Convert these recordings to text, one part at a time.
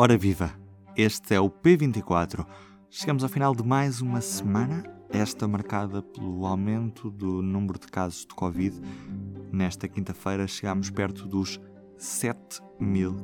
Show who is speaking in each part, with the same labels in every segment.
Speaker 1: Ora viva! Este é o P24. Chegamos ao final de mais uma semana, esta marcada pelo aumento do número de casos de Covid. Nesta quinta-feira chegámos perto dos 7 mil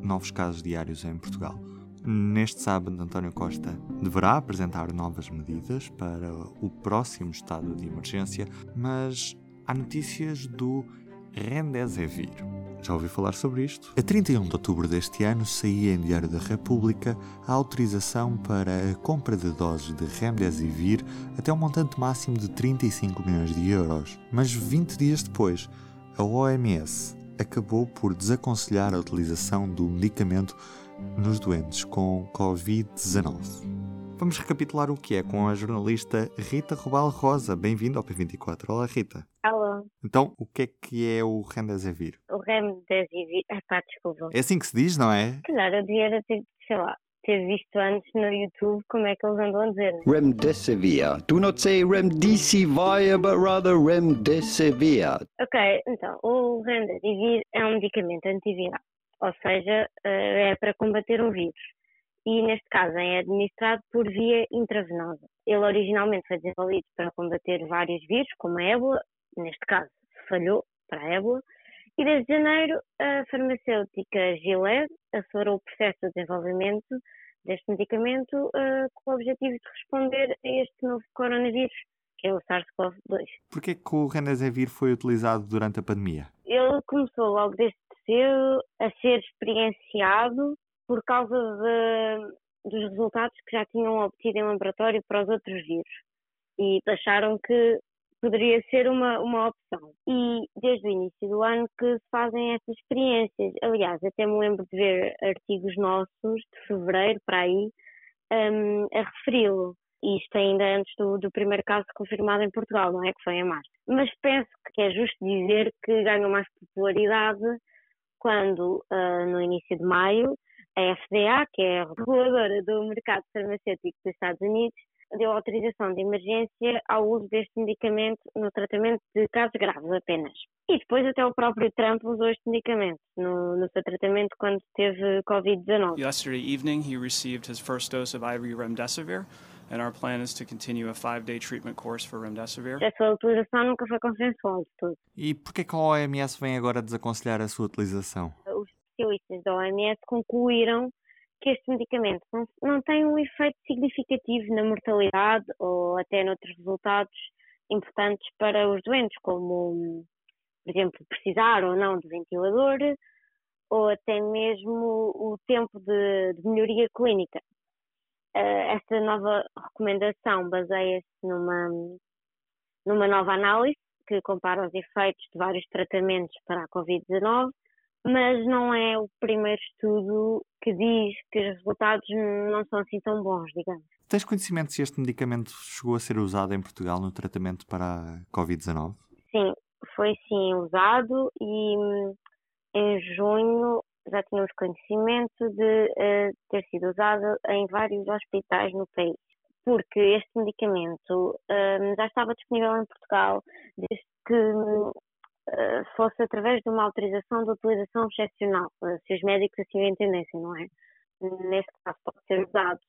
Speaker 1: novos casos diários em Portugal. Neste sábado, António Costa deverá apresentar novas medidas para o próximo estado de emergência, mas há notícias do Remdesivir. Já ouvi falar sobre isto? A 31 de outubro deste ano saía em Diário da República a autorização para a compra de doses de Remdesivir até um montante máximo de 35 milhões de euros. Mas 20 dias depois, a OMS acabou por desaconselhar a utilização do medicamento nos doentes com Covid-19. Vamos recapitular o que é com a jornalista Rita Rubal Rosa. Bem-vinda ao P24. Olá, Rita.
Speaker 2: Alô.
Speaker 1: Então, o que é que é o Remdesivir?
Speaker 2: O Remdesivir... Ah pá, desculpa.
Speaker 1: É assim que se diz, não é?
Speaker 2: Claro, eu devia ter, sei lá, ter visto antes no YouTube como é que eles andam a dizer.
Speaker 3: Remdesivir. Do not say remdesivir, but rather remdesivir.
Speaker 2: Ok, então, o Remdesivir é um medicamento antiviral. Ou seja, eh, é para combater um vírus e, neste caso, é administrado por via intravenosa. Ele originalmente foi desenvolvido para combater vários vírus, como a ébola, neste caso falhou para a ébola, e desde janeiro a farmacêutica Gilead acelerou o processo de desenvolvimento deste medicamento uh, com o objetivo de responder a este novo coronavírus, que é o SARS-CoV-2.
Speaker 1: Porquê que o Remdesivir foi utilizado durante a pandemia?
Speaker 2: Ele começou logo desde cedo a ser experienciado por causa de, dos resultados que já tinham obtido em laboratório para os outros vírus e acharam que poderia ser uma, uma opção. E desde o início do ano que se fazem essas experiências. Aliás, até me lembro de ver artigos nossos de fevereiro para aí um, a referi-lo. Isto ainda antes do, do, primeiro caso confirmado em Portugal, não é? Que foi em março. Mas penso que é justo dizer que ganhou mais popularidade quando, uh, no início de maio, a FDA, que é a reguladora do mercado farmacêutico dos Estados Unidos, deu autorização de emergência ao uso deste medicamento no tratamento de casos graves apenas. E depois até o próprio Trump usou este medicamento no, no seu tratamento quando teve Covid-19.
Speaker 4: Yesterday evening he received his first dose of IV remdesivir. And our plan is to continue a five-day treatment course for remdesivir.
Speaker 2: A sua utilização nunca foi consensual de tudo.
Speaker 1: E por que a OMS vem agora desaconselhar a sua utilização?
Speaker 2: Especialistas da OMS concluíram que este medicamento não, não tem um efeito significativo na mortalidade ou até noutros resultados importantes para os doentes, como, por exemplo, precisar ou não de ventilador ou até mesmo o tempo de, de melhoria clínica. Uh, esta nova recomendação baseia-se numa, numa nova análise que compara os efeitos de vários tratamentos para a Covid-19 mas não é o primeiro estudo que diz que os resultados não são assim tão bons, digamos.
Speaker 1: Tens conhecimento se este medicamento chegou a ser usado em Portugal no tratamento para a Covid-19?
Speaker 2: Sim, foi sim usado e hum, em junho já tínhamos conhecimento de uh, ter sido usado em vários hospitais no país. Porque este medicamento uh, já estava disponível em Portugal desde que hum, fosse através de uma autorização de utilização excepcional, eh, se os médicos assim o entendessem, não é? Neste caso, pode ser usado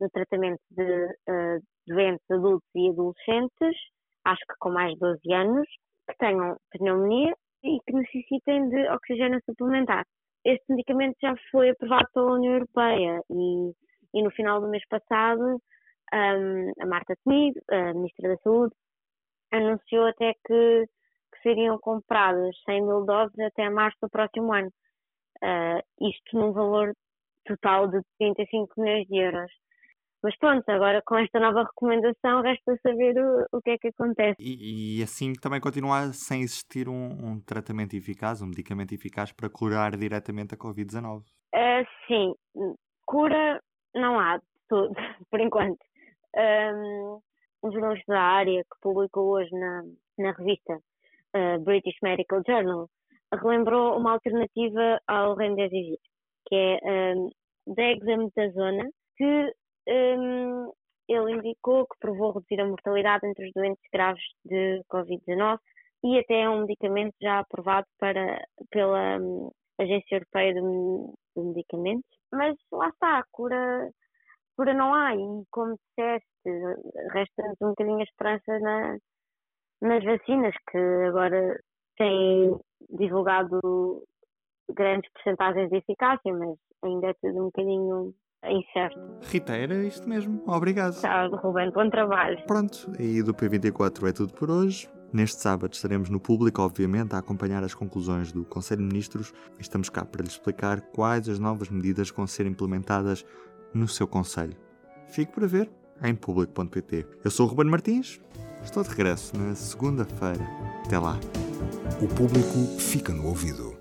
Speaker 2: no tratamento de uh, doentes adultos e adolescentes, acho que com mais de 12 anos, que tenham pneumonia e que necessitem de oxigênio suplementar. Este medicamento já foi aprovado pela União Europeia e, e no final do mês passado um, a Marta Temido, a Ministra da Saúde, anunciou até que seriam compradas 100 mil doses até março do próximo ano. Uh, isto num valor total de 35 milhões de euros. Mas pronto, agora com esta nova recomendação resta saber o, o que é que acontece.
Speaker 1: E, e assim também continuar sem existir um, um, tratamento eficaz, um medicamento eficaz para curar diretamente a Covid-19?
Speaker 2: Uh, sim, cura não há de tudo, por enquanto. Um, um jornalista da área que publicou hoje na, na revista British Medical Journal, relembrou uma alternativa ao remdesivir, que é um, dexametasona, que um, ele indicou que provou reduzir a mortalidade entre os doentes graves de Covid-19 e até é um medicamento já aprovado para, pela um, Agência Europeia de, de Medicamentos mas lá está, a cura, cura não há. E como disseste, resta-nos um bocadinho a esperança na, nas vacinas, que agora têm divulgado grandes porcentagens de eficácia, mas ainda é tudo um bocadinho incerto.
Speaker 1: Rita, era isto mesmo. Obrigado.
Speaker 2: Tchau, Ruben. Bom trabalho.
Speaker 1: Pronto, e do P24 é tudo por hoje. Neste sábado estaremos no público, obviamente, a acompanhar as conclusões do Conselho de Ministros estamos cá para lhe explicar quais as novas medidas vão ser implementadas no seu Conselho. Fique para ver em público.pt. Eu sou o Ruben Martins, estou de regresso na segunda-feira. Até lá.
Speaker 5: O público fica no ouvido.